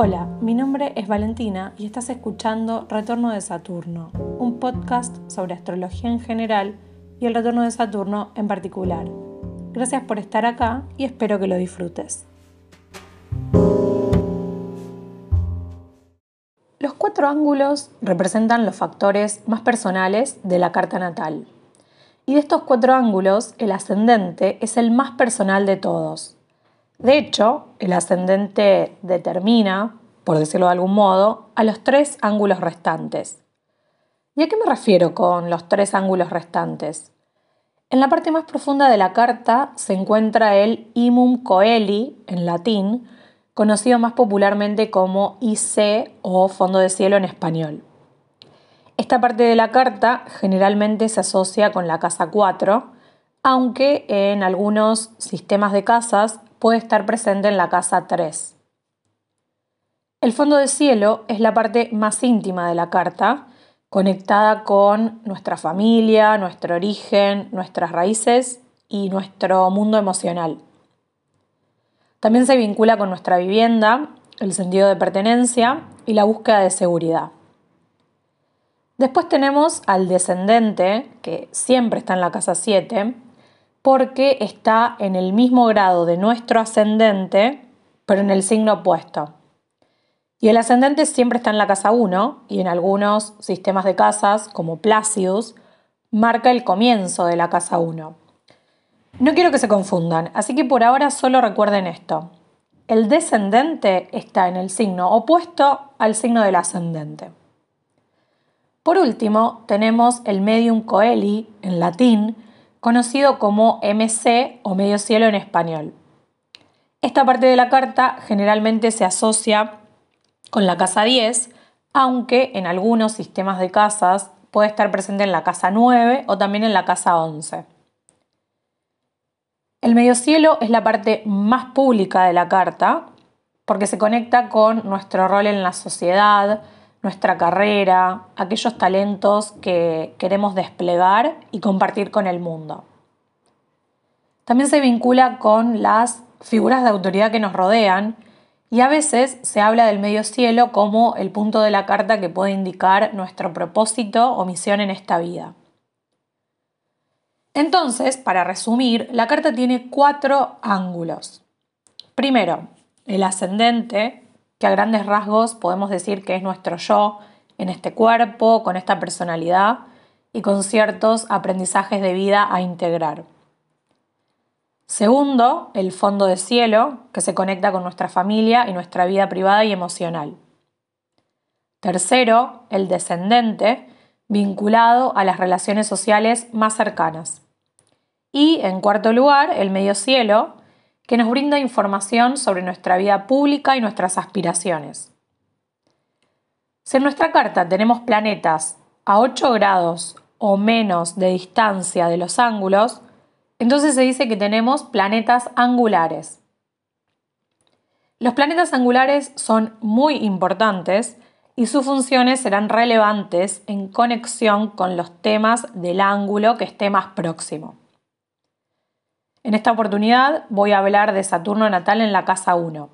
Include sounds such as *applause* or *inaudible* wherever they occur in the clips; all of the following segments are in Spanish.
Hola, mi nombre es Valentina y estás escuchando Retorno de Saturno, un podcast sobre astrología en general y el retorno de Saturno en particular. Gracias por estar acá y espero que lo disfrutes. Los cuatro ángulos representan los factores más personales de la carta natal. Y de estos cuatro ángulos, el ascendente es el más personal de todos. De hecho, el ascendente determina, por decirlo de algún modo, a los tres ángulos restantes. ¿Y a qué me refiero con los tres ángulos restantes? En la parte más profunda de la carta se encuentra el imum coeli, en latín, conocido más popularmente como IC o fondo de cielo en español. Esta parte de la carta generalmente se asocia con la casa 4, aunque en algunos sistemas de casas puede estar presente en la casa 3. El fondo de cielo es la parte más íntima de la carta, conectada con nuestra familia, nuestro origen, nuestras raíces y nuestro mundo emocional. También se vincula con nuestra vivienda, el sentido de pertenencia y la búsqueda de seguridad. Después tenemos al descendente, que siempre está en la casa 7, porque está en el mismo grado de nuestro ascendente, pero en el signo opuesto. Y el ascendente siempre está en la casa 1 y en algunos sistemas de casas, como Placius, marca el comienzo de la casa 1. No quiero que se confundan, así que por ahora solo recuerden esto. El descendente está en el signo opuesto al signo del ascendente. Por último, tenemos el medium coeli, en latín, conocido como MC o medio cielo en español. Esta parte de la carta generalmente se asocia con la casa 10, aunque en algunos sistemas de casas puede estar presente en la casa 9 o también en la casa 11. El medio cielo es la parte más pública de la carta porque se conecta con nuestro rol en la sociedad, nuestra carrera, aquellos talentos que queremos desplegar y compartir con el mundo. También se vincula con las figuras de autoridad que nos rodean y a veces se habla del medio cielo como el punto de la carta que puede indicar nuestro propósito o misión en esta vida. Entonces, para resumir, la carta tiene cuatro ángulos. Primero, el ascendente, que a grandes rasgos podemos decir que es nuestro yo en este cuerpo, con esta personalidad y con ciertos aprendizajes de vida a integrar. Segundo, el fondo de cielo, que se conecta con nuestra familia y nuestra vida privada y emocional. Tercero, el descendente, vinculado a las relaciones sociales más cercanas. Y, en cuarto lugar, el medio cielo, que nos brinda información sobre nuestra vida pública y nuestras aspiraciones. Si en nuestra carta tenemos planetas a 8 grados o menos de distancia de los ángulos, entonces se dice que tenemos planetas angulares. Los planetas angulares son muy importantes y sus funciones serán relevantes en conexión con los temas del ángulo que esté más próximo. En esta oportunidad voy a hablar de Saturno natal en la casa 1.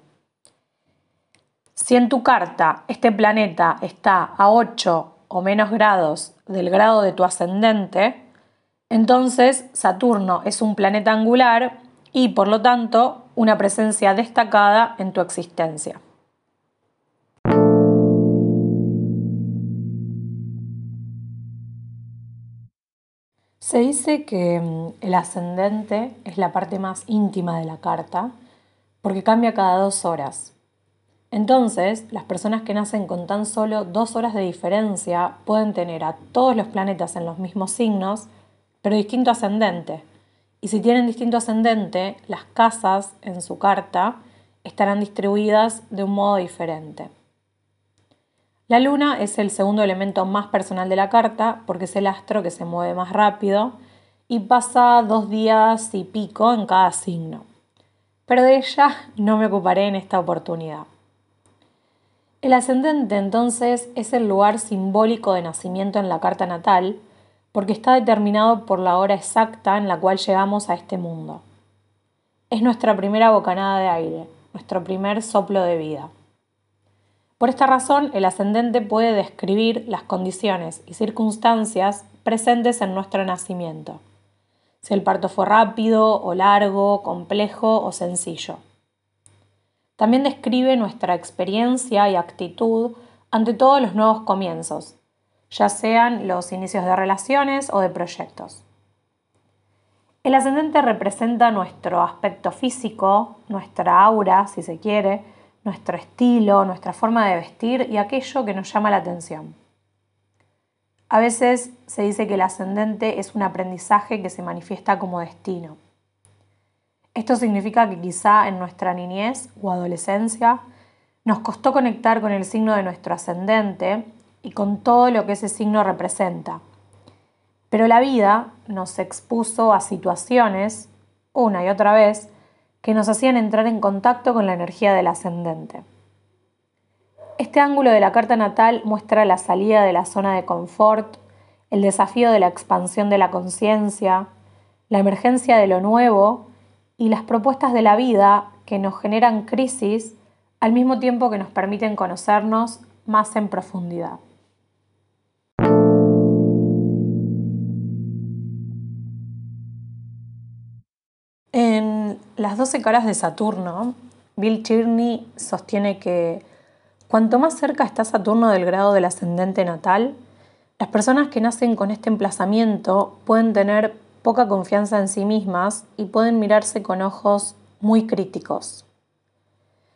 Si en tu carta este planeta está a 8 o menos grados del grado de tu ascendente, entonces Saturno es un planeta angular y por lo tanto una presencia destacada en tu existencia. Se dice que mm, el ascendente es la parte más íntima de la carta porque cambia cada dos horas. Entonces, las personas que nacen con tan solo dos horas de diferencia pueden tener a todos los planetas en los mismos signos, pero distinto ascendente. Y si tienen distinto ascendente, las casas en su carta estarán distribuidas de un modo diferente. La luna es el segundo elemento más personal de la carta porque es el astro que se mueve más rápido y pasa dos días y pico en cada signo. Pero de ella no me ocuparé en esta oportunidad. El ascendente entonces es el lugar simbólico de nacimiento en la carta natal porque está determinado por la hora exacta en la cual llegamos a este mundo. Es nuestra primera bocanada de aire, nuestro primer soplo de vida. Por esta razón, el ascendente puede describir las condiciones y circunstancias presentes en nuestro nacimiento, si el parto fue rápido o largo, complejo o sencillo. También describe nuestra experiencia y actitud ante todos los nuevos comienzos, ya sean los inicios de relaciones o de proyectos. El ascendente representa nuestro aspecto físico, nuestra aura, si se quiere, nuestro estilo, nuestra forma de vestir y aquello que nos llama la atención. A veces se dice que el ascendente es un aprendizaje que se manifiesta como destino. Esto significa que quizá en nuestra niñez o adolescencia nos costó conectar con el signo de nuestro ascendente y con todo lo que ese signo representa pero la vida nos expuso a situaciones, una y otra vez, que nos hacían entrar en contacto con la energía del ascendente. Este ángulo de la carta natal muestra la salida de la zona de confort, el desafío de la expansión de la conciencia, la emergencia de lo nuevo y las propuestas de la vida que nos generan crisis al mismo tiempo que nos permiten conocernos más en profundidad. Las 12 caras de Saturno, Bill Tierney sostiene que cuanto más cerca está Saturno del grado del ascendente natal, las personas que nacen con este emplazamiento pueden tener poca confianza en sí mismas y pueden mirarse con ojos muy críticos.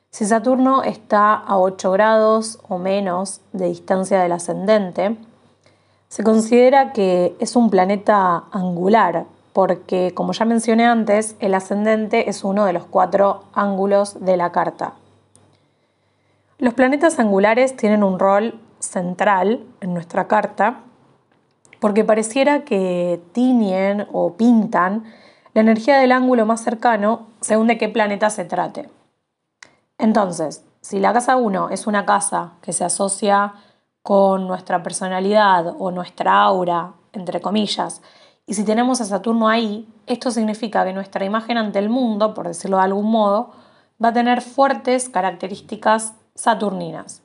Si Saturno está a 8 grados o menos de distancia del ascendente, se considera que es un planeta angular, porque, como ya mencioné antes, el ascendente es uno de los cuatro ángulos de la carta. Los planetas angulares tienen un rol central en nuestra carta porque pareciera que tiñen o pintan la energía del ángulo más cercano según de qué planeta se trate. Entonces, si la casa 1 es una casa que se asocia con nuestra personalidad o nuestra aura, entre comillas, y si tenemos a Saturno ahí, esto significa que nuestra imagen ante el mundo, por decirlo de algún modo, va a tener fuertes características saturninas.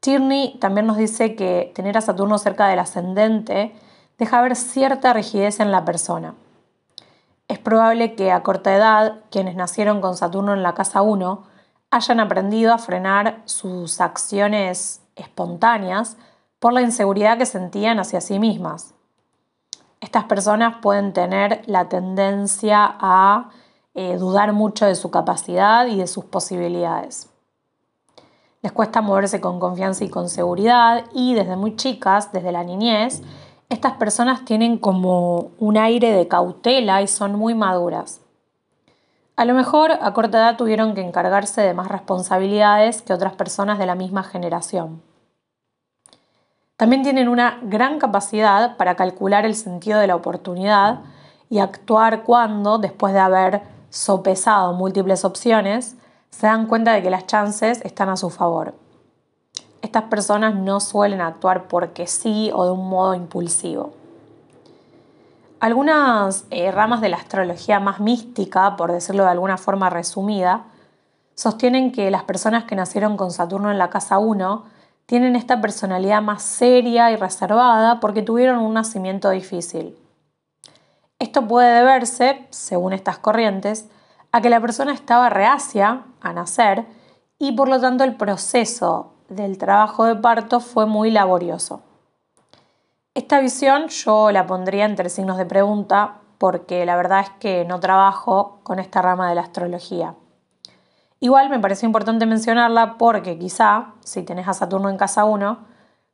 Tierney también nos dice que tener a Saturno cerca del ascendente deja ver cierta rigidez en la persona. Es probable que a corta edad quienes nacieron con Saturno en la casa 1 hayan aprendido a frenar sus acciones espontáneas por la inseguridad que sentían hacia sí mismas estas personas pueden tener la tendencia a eh, dudar mucho de su capacidad y de sus posibilidades. Les cuesta moverse con confianza y con seguridad y desde muy chicas, desde la niñez, estas personas tienen como un aire de cautela y son muy maduras. A lo mejor a corta edad tuvieron que encargarse de más responsabilidades que otras personas de la misma generación. También tienen una gran capacidad para calcular el sentido de la oportunidad y actuar cuando, después de haber sopesado múltiples opciones, se dan cuenta de que las chances están a su favor. Estas personas no suelen actuar porque sí o de un modo impulsivo. Algunas eh, ramas de la astrología más mística, por decirlo de alguna forma resumida, sostienen que las personas que nacieron con Saturno en la casa 1 tienen esta personalidad más seria y reservada porque tuvieron un nacimiento difícil. Esto puede deberse, según estas corrientes, a que la persona estaba reacia a nacer y por lo tanto el proceso del trabajo de parto fue muy laborioso. Esta visión yo la pondría entre signos de pregunta porque la verdad es que no trabajo con esta rama de la astrología. Igual me pareció importante mencionarla porque quizá, si tenés a Saturno en casa 1,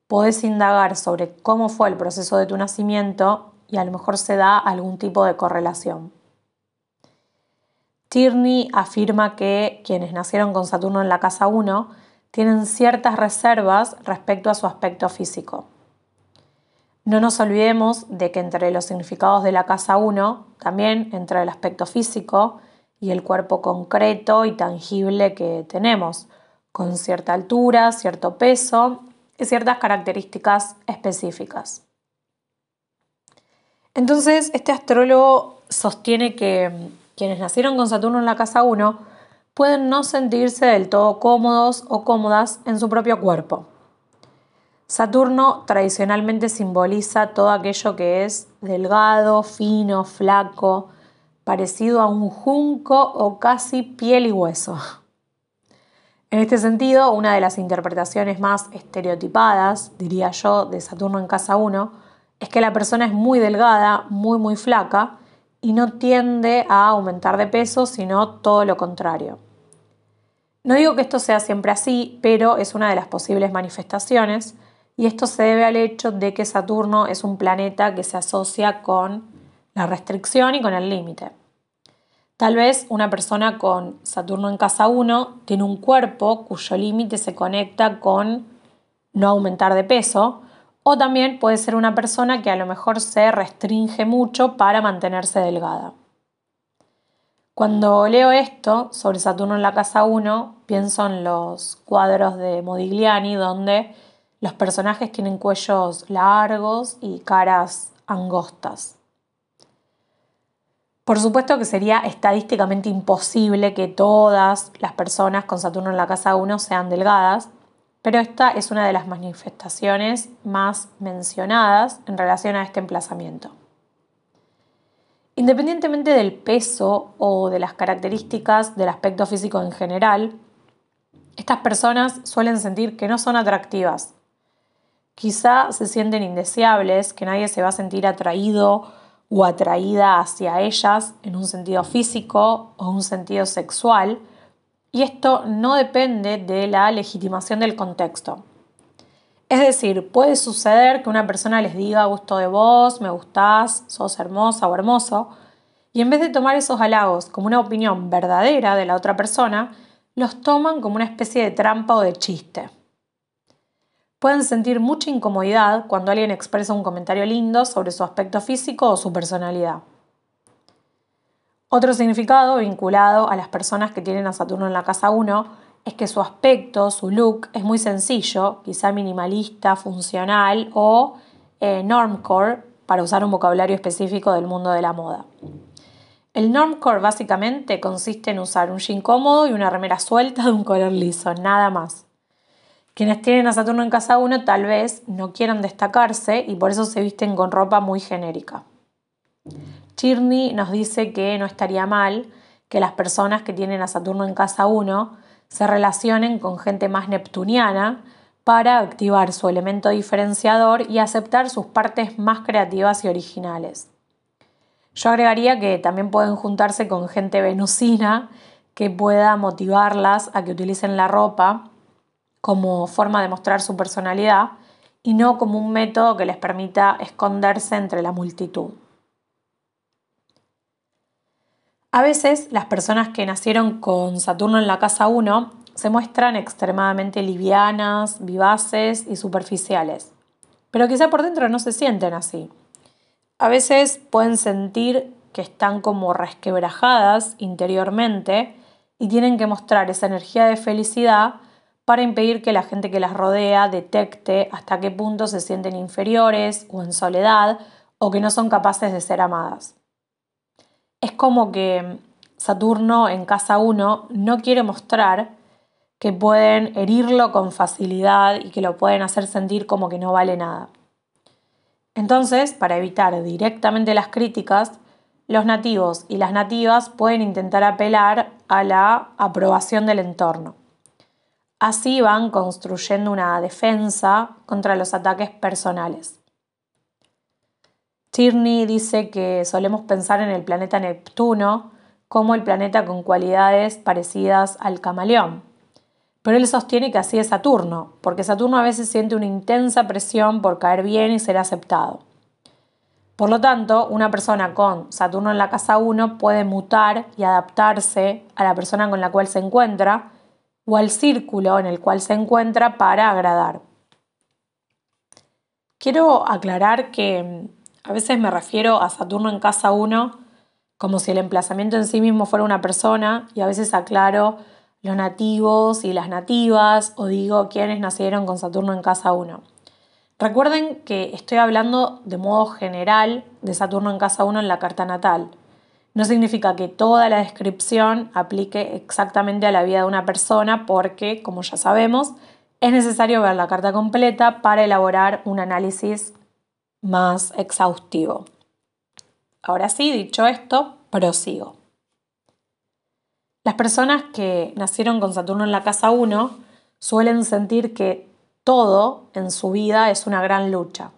podés indagar sobre cómo fue el proceso de tu nacimiento y a lo mejor se da algún tipo de correlación. Tierney afirma que quienes nacieron con Saturno en la casa 1 tienen ciertas reservas respecto a su aspecto físico. No nos olvidemos de que entre los significados de la casa 1 también entra el aspecto físico y el cuerpo concreto y tangible que tenemos, con cierta altura, cierto peso y ciertas características específicas. Entonces, este astrólogo sostiene que quienes nacieron con Saturno en la casa 1 pueden no sentirse del todo cómodos o cómodas en su propio cuerpo. Saturno tradicionalmente simboliza todo aquello que es delgado, fino, flaco, parecido a un junco o casi piel y hueso. En este sentido, una de las interpretaciones más estereotipadas, diría yo, de Saturno en casa 1, es que la persona es muy delgada, muy muy flaca y no tiende a aumentar de peso, sino todo lo contrario. No digo que esto sea siempre así, pero es una de las posibles manifestaciones y esto se debe al hecho de que Saturno es un planeta que se asocia con la restricción y con el límite. Tal vez una persona con Saturno en casa 1 tiene un cuerpo cuyo límite se conecta con no aumentar de peso, o también puede ser una persona que a lo mejor se restringe mucho para mantenerse delgada. Cuando leo esto sobre Saturno en la casa 1, pienso en los cuadros de Modigliani donde los personajes tienen cuellos largos y caras angostas. Por supuesto que sería estadísticamente imposible que todas las personas con Saturno en la casa 1 sean delgadas, pero esta es una de las manifestaciones más mencionadas en relación a este emplazamiento. Independientemente del peso o de las características del aspecto físico en general, estas personas suelen sentir que no son atractivas. Quizá se sienten indeseables, que nadie se va a sentir atraído o atraída hacia ellas en un sentido físico o un sentido sexual, y esto no depende de la legitimación del contexto. Es decir, puede suceder que una persona les diga gusto de vos, me gustás, sos hermosa o hermoso, y en vez de tomar esos halagos como una opinión verdadera de la otra persona, los toman como una especie de trampa o de chiste pueden sentir mucha incomodidad cuando alguien expresa un comentario lindo sobre su aspecto físico o su personalidad. Otro significado vinculado a las personas que tienen a Saturno en la casa 1 es que su aspecto, su look, es muy sencillo, quizá minimalista, funcional o eh, normcore, para usar un vocabulario específico del mundo de la moda. El normcore básicamente consiste en usar un jean cómodo y una remera suelta de un color liso, nada más. Quienes tienen a Saturno en casa 1 tal vez no quieran destacarse y por eso se visten con ropa muy genérica. Chirny nos dice que no estaría mal que las personas que tienen a Saturno en casa 1 se relacionen con gente más neptuniana para activar su elemento diferenciador y aceptar sus partes más creativas y originales. Yo agregaría que también pueden juntarse con gente venusina que pueda motivarlas a que utilicen la ropa como forma de mostrar su personalidad y no como un método que les permita esconderse entre la multitud. A veces las personas que nacieron con Saturno en la casa 1 se muestran extremadamente livianas, vivaces y superficiales, pero quizá por dentro no se sienten así. A veces pueden sentir que están como resquebrajadas interiormente y tienen que mostrar esa energía de felicidad para impedir que la gente que las rodea detecte hasta qué punto se sienten inferiores o en soledad o que no son capaces de ser amadas. Es como que Saturno en casa 1 no quiere mostrar que pueden herirlo con facilidad y que lo pueden hacer sentir como que no vale nada. Entonces, para evitar directamente las críticas, los nativos y las nativas pueden intentar apelar a la aprobación del entorno. Así van construyendo una defensa contra los ataques personales. Tierney dice que solemos pensar en el planeta Neptuno como el planeta con cualidades parecidas al camaleón. Pero él sostiene que así es Saturno, porque Saturno a veces siente una intensa presión por caer bien y ser aceptado. Por lo tanto, una persona con Saturno en la casa 1 puede mutar y adaptarse a la persona con la cual se encuentra, o al círculo en el cual se encuentra para agradar. Quiero aclarar que mm, a veces me refiero a Saturno en casa 1 como si el emplazamiento en sí mismo fuera una persona y a veces aclaro los nativos y las nativas o digo quienes nacieron con Saturno en casa 1. Recuerden que estoy hablando de modo general de Saturno en casa 1 en la carta natal. No significa que toda la descripción aplique exactamente a la vida de una persona porque, como ya sabemos, es necesario ver la carta completa para elaborar un análisis más exhaustivo. Ahora sí, dicho esto, prosigo. Las personas que nacieron con Saturno en la casa 1 suelen sentir que todo en su vida es una gran lucha.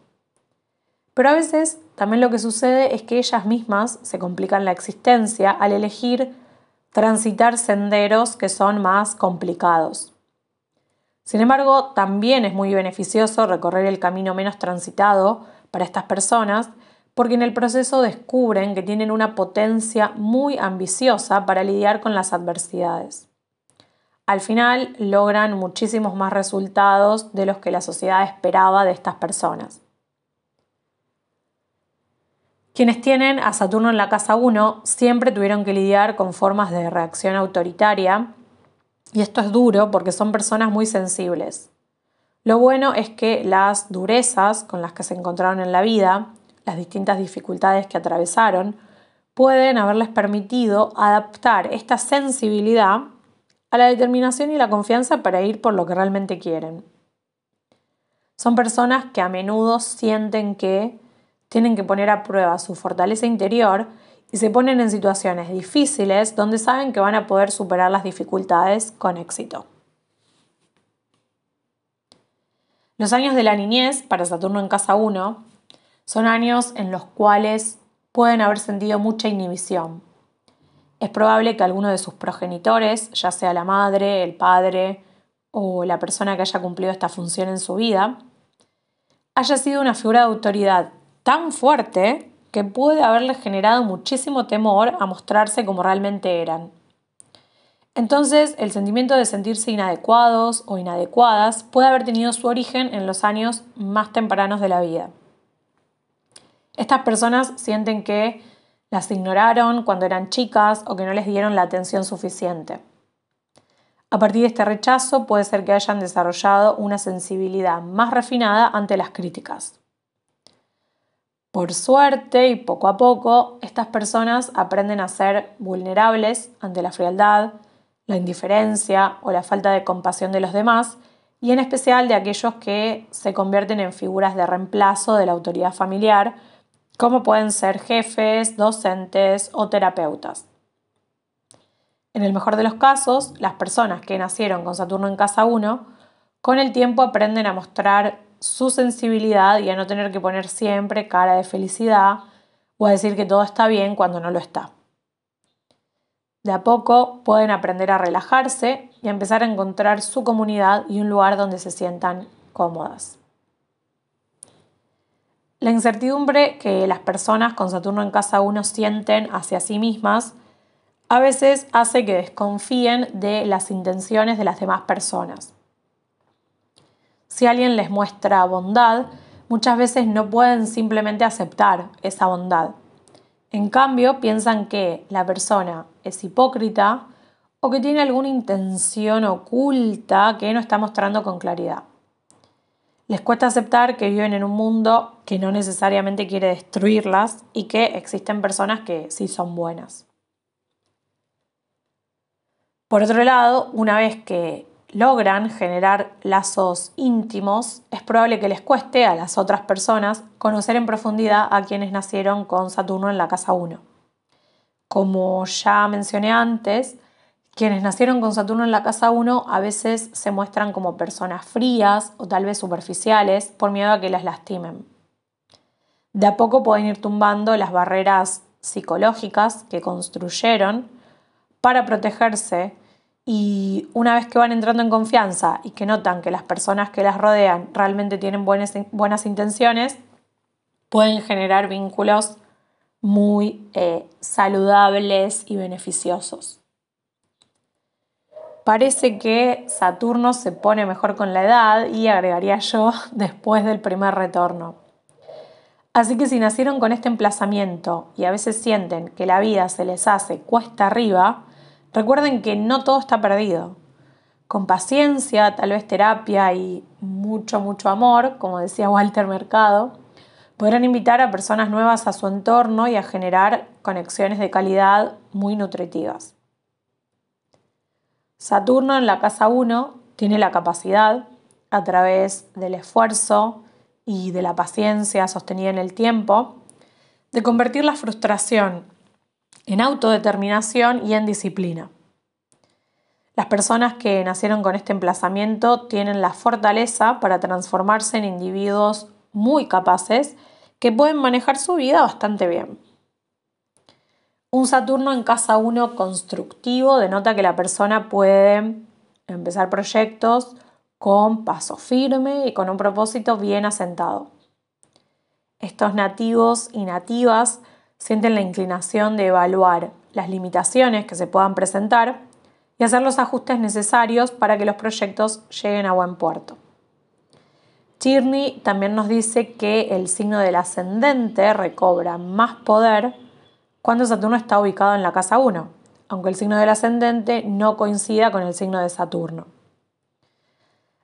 Pero a veces también lo que sucede es que ellas mismas se complican la existencia al elegir transitar senderos que son más complicados. Sin embargo, también es muy beneficioso recorrer el camino menos transitado para estas personas porque en el proceso descubren que tienen una potencia muy ambiciosa para lidiar con las adversidades. Al final logran muchísimos más resultados de los que la sociedad esperaba de estas personas. Quienes tienen a Saturno en la casa 1 siempre tuvieron que lidiar con formas de reacción autoritaria y esto es duro porque son personas muy sensibles. Lo bueno es que las durezas con las que se encontraron en la vida, las distintas dificultades que atravesaron, pueden haberles permitido adaptar esta sensibilidad a la determinación y la confianza para ir por lo que realmente quieren. Son personas que a menudo sienten que tienen que poner a prueba su fortaleza interior y se ponen en situaciones difíciles donde saben que van a poder superar las dificultades con éxito. Los años de la niñez para Saturno en casa 1 son años en los cuales pueden haber sentido mucha inhibición. Es probable que alguno de sus progenitores, ya sea la madre, el padre o la persona que haya cumplido esta función en su vida, haya sido una figura de autoridad tan fuerte que puede haberles generado muchísimo temor a mostrarse como realmente eran. Entonces, el sentimiento de sentirse inadecuados o inadecuadas puede haber tenido su origen en los años más tempranos de la vida. Estas personas sienten que las ignoraron cuando eran chicas o que no les dieron la atención suficiente. A partir de este rechazo puede ser que hayan desarrollado una sensibilidad más refinada ante las críticas. Por suerte y poco a poco, estas personas aprenden a ser vulnerables ante la frialdad, la indiferencia o la falta de compasión de los demás, y en especial de aquellos que se convierten en figuras de reemplazo de la autoridad familiar, como pueden ser jefes, docentes o terapeutas. En el mejor de los casos, las personas que nacieron con Saturno en casa 1, con el tiempo aprenden a mostrar su sensibilidad y a no tener que poner siempre cara de felicidad o a decir que todo está bien cuando no lo está. De a poco pueden aprender a relajarse y a empezar a encontrar su comunidad y un lugar donde se sientan cómodas. La incertidumbre que las personas con Saturno en casa 1 sienten hacia sí mismas a veces hace que desconfíen de las intenciones de las demás personas. Si alguien les muestra bondad, muchas veces no pueden simplemente aceptar esa bondad. En cambio, piensan que la persona es hipócrita o que tiene alguna intención oculta que no está mostrando con claridad. Les cuesta aceptar que viven en un mundo que no necesariamente quiere destruirlas y que existen personas que sí son buenas. Por otro lado, una vez que logran generar lazos íntimos, es probable que les cueste a las otras personas conocer en profundidad a quienes nacieron con Saturno en la casa 1. Como ya mencioné antes, quienes nacieron con Saturno en la casa 1 a veces se muestran como personas frías o tal vez superficiales por miedo a que las lastimen. De a poco pueden ir tumbando las barreras psicológicas que construyeron para protegerse y una vez que van entrando en confianza y que notan que las personas que las rodean realmente tienen buenas, buenas intenciones, pueden generar vínculos muy eh, saludables y beneficiosos. Parece que Saturno se pone mejor con la edad y agregaría yo *laughs* después del primer retorno. Así que si nacieron con este emplazamiento y a veces sienten que la vida se les hace cuesta arriba, Recuerden que no todo está perdido. Con paciencia, tal vez terapia y mucho, mucho amor, como decía Walter Mercado, Podrán invitar a personas nuevas a su entorno y a generar conexiones de calidad muy nutritivas. Saturno en la casa 1 tiene la capacidad, a través del esfuerzo y de la paciencia sostenida en el tiempo, de convertir la frustración en autodeterminación y en disciplina. Las personas que nacieron con este emplazamiento tienen la fortaleza para transformarse en individuos muy capaces que pueden manejar su vida bastante bien. Un Saturno en casa 1 constructivo denota que la persona puede empezar proyectos con paso firme y con un propósito bien asentado. Estos nativos y nativas sienten la inclinación de evaluar las limitaciones que se puedan presentar y hacer los ajustes necesarios para que los proyectos lleguen a buen puerto. Chirny también nos dice que el signo del ascendente recobra más poder cuando Saturno está ubicado en la casa 1, aunque el signo del ascendente no coincida con el signo de Saturno.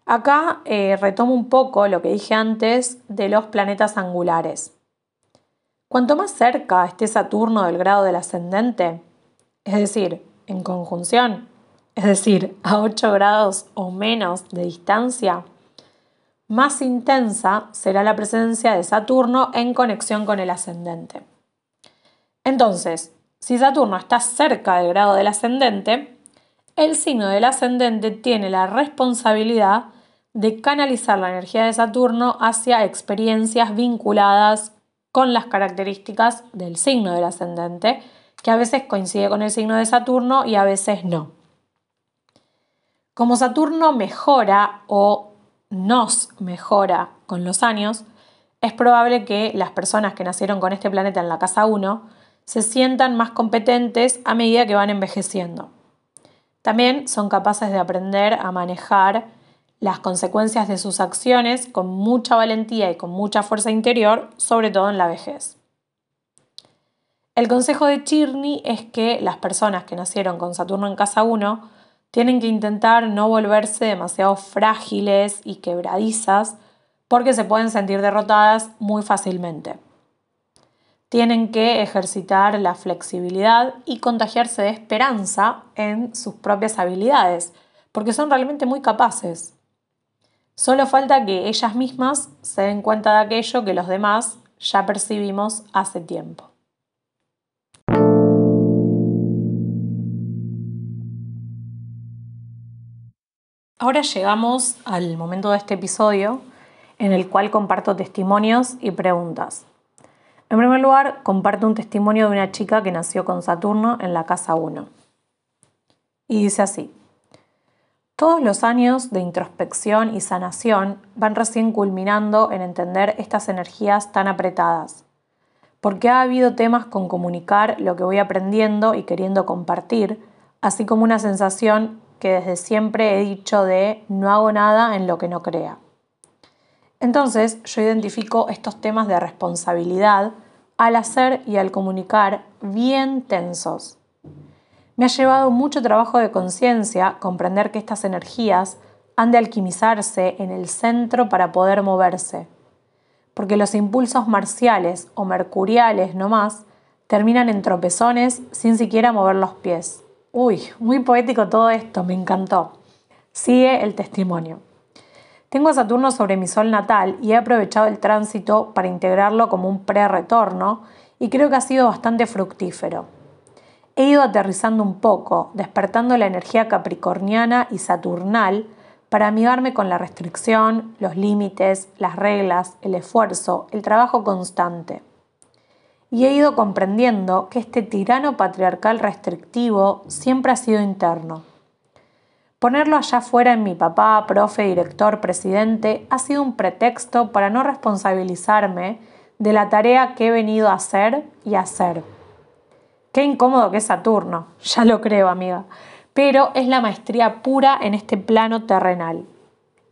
Acá eh, retomo un poco lo que dije antes de los planetas angulares. Cuanto más cerca esté Saturno del grado del ascendente, es decir, en conjunción, es decir, a 8 grados o menos de distancia, más intensa será la presencia de Saturno en conexión con el ascendente. Entonces, si Saturno está cerca del grado del ascendente, el signo del ascendente tiene la responsabilidad de canalizar la energía de Saturno hacia experiencias vinculadas con las características del signo del ascendente, que a veces coincide con el signo de Saturno y a veces no. Como Saturno mejora o nos mejora con los años, es probable que las personas que nacieron con este planeta en la casa 1 se sientan más competentes a medida que van envejeciendo. También son capaces de aprender a manejar las consecuencias de sus acciones con mucha valentía y con mucha fuerza interior, sobre todo en la vejez. El consejo de Chirny es que las personas que nacieron con Saturno en casa 1 tienen que intentar no volverse demasiado frágiles y quebradizas porque se pueden sentir derrotadas muy fácilmente. Tienen que ejercitar la flexibilidad y contagiarse de esperanza en sus propias habilidades, porque son realmente muy capaces. Solo falta que ellas mismas se den cuenta de aquello que los demás ya percibimos hace tiempo. Ahora llegamos al momento de este episodio en el cual comparto testimonios y preguntas. En primer lugar, comparto un testimonio de una chica que nació con Saturno en la casa 1. Y dice así. Todos los años de introspección y sanación van recién culminando en entender estas energías tan apretadas, porque ha habido temas con comunicar lo que voy aprendiendo y queriendo compartir, así como una sensación que desde siempre he dicho de no hago nada en lo que no crea. Entonces yo identifico estos temas de responsabilidad al hacer y al comunicar bien tensos. Me ha llevado mucho trabajo de conciencia comprender que estas energías han de alquimizarse en el centro para poder moverse, porque los impulsos marciales o mercuriales no más terminan en tropezones sin siquiera mover los pies. Uy, muy poético todo esto, me encantó. Sigue el testimonio. Tengo a Saturno sobre mi sol natal y he aprovechado el tránsito para integrarlo como un pre-retorno y creo que ha sido bastante fructífero. He ido aterrizando un poco, despertando la energía capricorniana y saturnal para amigarme con la restricción, los límites, las reglas, el esfuerzo, el trabajo constante y he ido comprendiendo que este tirano patriarcal restrictivo siempre ha sido interno. Ponerlo allá fuera en mi papá, profe, director, presidente, ha sido un pretexto para no responsabilizarme de la tarea que he venido a hacer y hacer. Qué incómodo que es Saturno, ya lo creo, amiga, pero es la maestría pura en este plano terrenal.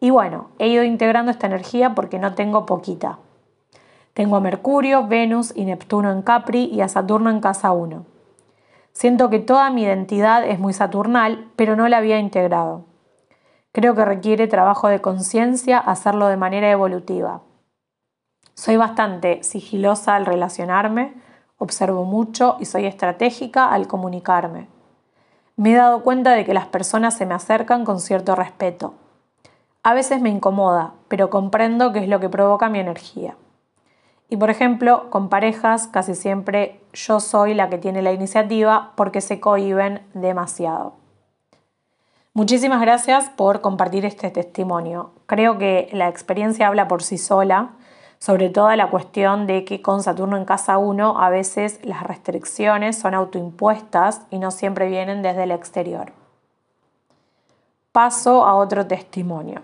Y bueno, he ido integrando esta energía porque no tengo poquita. Tengo a Mercurio, Venus y Neptuno en Capri y a Saturno en casa 1. Siento que toda mi identidad es muy saturnal, pero no la había integrado. Creo que requiere trabajo de conciencia hacerlo de manera evolutiva. Soy bastante sigilosa al relacionarme, observo mucho y soy estratégica al comunicarme. Me he dado cuenta de que las personas se me acercan con cierto respeto. A veces me incomoda, pero comprendo qué es lo que provoca mi energía. Y por ejemplo, con parejas casi siempre yo soy la que tiene la iniciativa porque se cohiben demasiado. Muchísimas gracias por compartir este testimonio. Creo que la experiencia habla por sí sola, sobre todo la cuestión de que con Saturno en casa 1 a veces las restricciones son autoimpuestas y no siempre vienen desde el exterior. Paso a otro testimonio.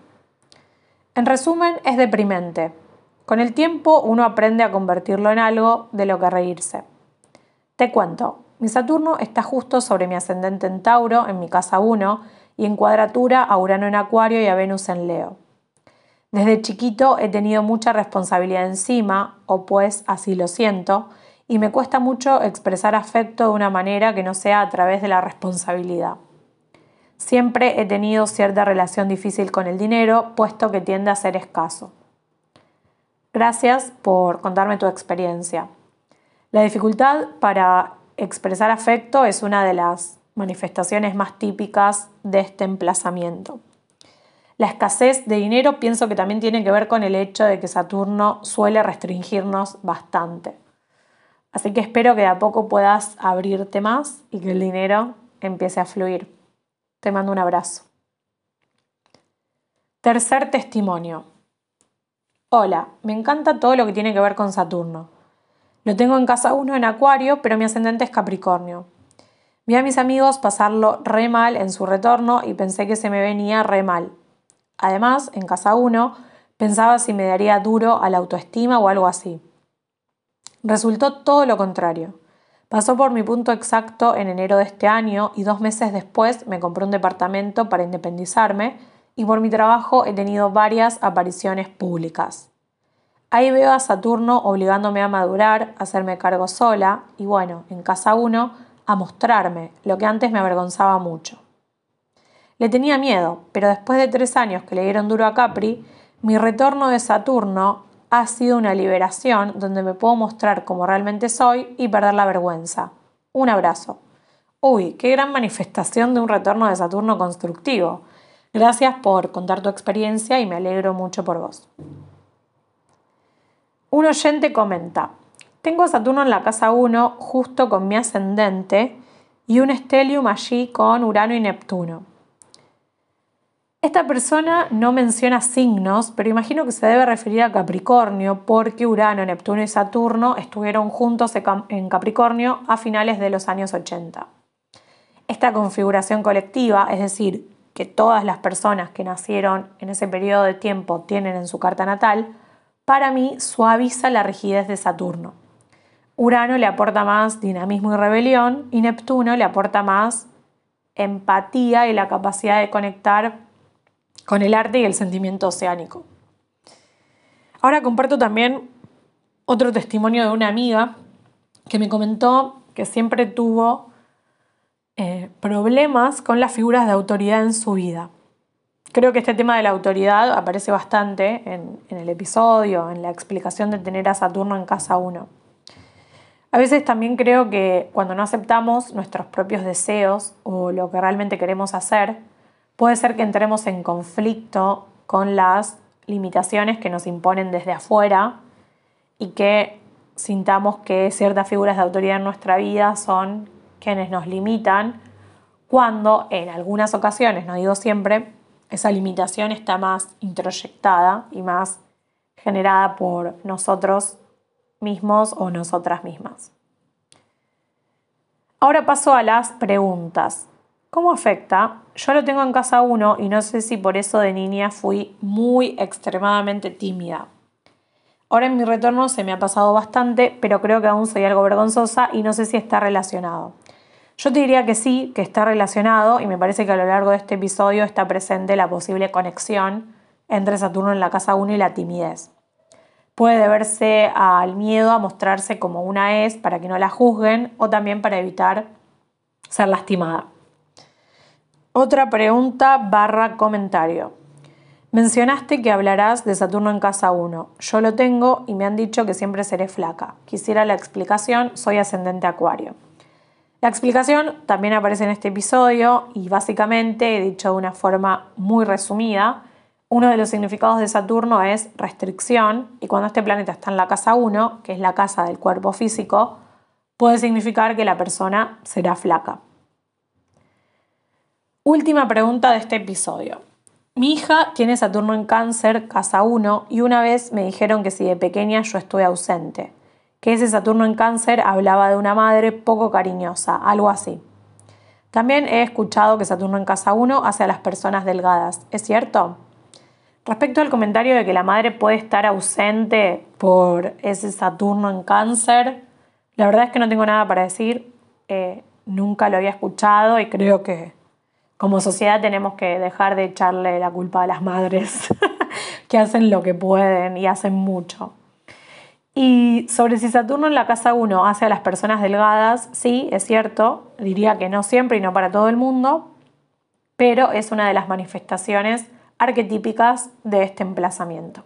En resumen, es deprimente. Con el tiempo uno aprende a convertirlo en algo de lo que reírse. Te cuento, mi Saturno está justo sobre mi ascendente en Tauro, en mi casa 1, y en cuadratura a Urano en Acuario y a Venus en Leo. Desde chiquito he tenido mucha responsabilidad encima, o pues así lo siento, y me cuesta mucho expresar afecto de una manera que no sea a través de la responsabilidad. Siempre he tenido cierta relación difícil con el dinero, puesto que tiende a ser escaso. Gracias por contarme tu experiencia. La dificultad para expresar afecto es una de las manifestaciones más típicas de este emplazamiento. La escasez de dinero pienso que también tiene que ver con el hecho de que Saturno suele restringirnos bastante. Así que espero que de a poco puedas abrirte más y que el dinero empiece a fluir. Te mando un abrazo. Tercer testimonio. Hola, me encanta todo lo que tiene que ver con Saturno. Lo tengo en casa 1 en Acuario, pero mi ascendente es Capricornio. Vi a mis amigos pasarlo re mal en su retorno y pensé que se me venía re mal. Además, en casa 1, pensaba si me daría duro a la autoestima o algo así. Resultó todo lo contrario. Pasó por mi punto exacto en enero de este año y dos meses después me compré un departamento para independizarme y por mi trabajo he tenido varias apariciones públicas. Ahí veo a Saturno obligándome a madurar, a hacerme cargo sola y bueno, en casa 1, a mostrarme, lo que antes me avergonzaba mucho. Le tenía miedo, pero después de tres años que le dieron duro a Capri, mi retorno de Saturno ha sido una liberación donde me puedo mostrar como realmente soy y perder la vergüenza. Un abrazo. Uy, qué gran manifestación de un retorno de Saturno constructivo. Gracias por contar tu experiencia y me alegro mucho por vos. Un oyente comenta, tengo a Saturno en la casa 1 justo con mi ascendente y un estelium allí con Urano y Neptuno. Esta persona no menciona signos, pero imagino que se debe referir a Capricornio porque Urano, Neptuno y Saturno estuvieron juntos en Capricornio a finales de los años 80. Esta configuración colectiva, es decir, que todas las personas que nacieron en ese periodo de tiempo tienen en su carta natal, para mí suaviza la rigidez de Saturno. Urano le aporta más dinamismo y rebelión y Neptuno le aporta más empatía y la capacidad de conectar con el arte y el sentimiento oceánico. Ahora comparto también otro testimonio de una amiga que me comentó que siempre tuvo eh, problemas con las figuras de autoridad en su vida. Creo que este tema de la autoridad aparece bastante en, en el episodio, en la explicación de tener a Saturno en casa 1. A veces también creo que cuando no aceptamos nuestros propios deseos o lo que realmente queremos hacer, puede ser que entremos en conflicto con las limitaciones que nos imponen desde afuera y que sintamos que ciertas figuras de autoridad en nuestra vida son quienes nos limitan, cuando en algunas ocasiones, no digo siempre, esa limitación está más introyectada y más generada por nosotros mismos o nosotras mismas. Ahora paso a las preguntas. ¿Cómo afecta? Yo lo tengo en casa uno y no sé si por eso de niña fui muy extremadamente tímida. Ahora en mi retorno se me ha pasado bastante, pero creo que aún soy algo vergonzosa y no sé si está relacionado. Yo te diría que sí, que está relacionado y me parece que a lo largo de este episodio está presente la posible conexión entre Saturno en la casa 1 y la timidez. Puede deberse al miedo a mostrarse como una es para que no la juzguen o también para evitar ser lastimada. Otra pregunta barra comentario. Mencionaste que hablarás de Saturno en casa 1. Yo lo tengo y me han dicho que siempre seré flaca. Quisiera la explicación, soy ascendente acuario. La explicación también aparece en este episodio y básicamente, he dicho de una forma muy resumida, uno de los significados de Saturno es restricción y cuando este planeta está en la casa 1, que es la casa del cuerpo físico, puede significar que la persona será flaca. Última pregunta de este episodio. Mi hija tiene Saturno en cáncer, casa 1, y una vez me dijeron que si de pequeña yo estuve ausente, que ese Saturno en cáncer hablaba de una madre poco cariñosa, algo así. También he escuchado que Saturno en casa 1 hace a las personas delgadas, ¿es cierto? Respecto al comentario de que la madre puede estar ausente por ese Saturno en cáncer, la verdad es que no tengo nada para decir, eh, nunca lo había escuchado y creo que como sociedad tenemos que dejar de echarle la culpa a las madres *laughs* que hacen lo que pueden y hacen mucho. Y sobre si Saturno en la casa 1 hace a las personas delgadas, sí, es cierto, diría que no siempre y no para todo el mundo, pero es una de las manifestaciones arquetípicas de este emplazamiento.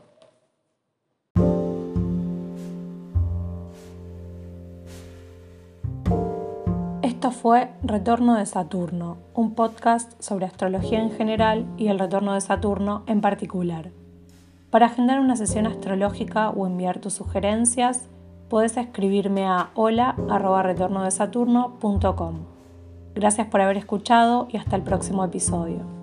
Esto fue Retorno de Saturno, un podcast sobre astrología en general y el retorno de Saturno en particular. Para agendar una sesión astrológica o enviar tus sugerencias, puedes escribirme a hola.retornodesaturno.com. Gracias por haber escuchado y hasta el próximo episodio.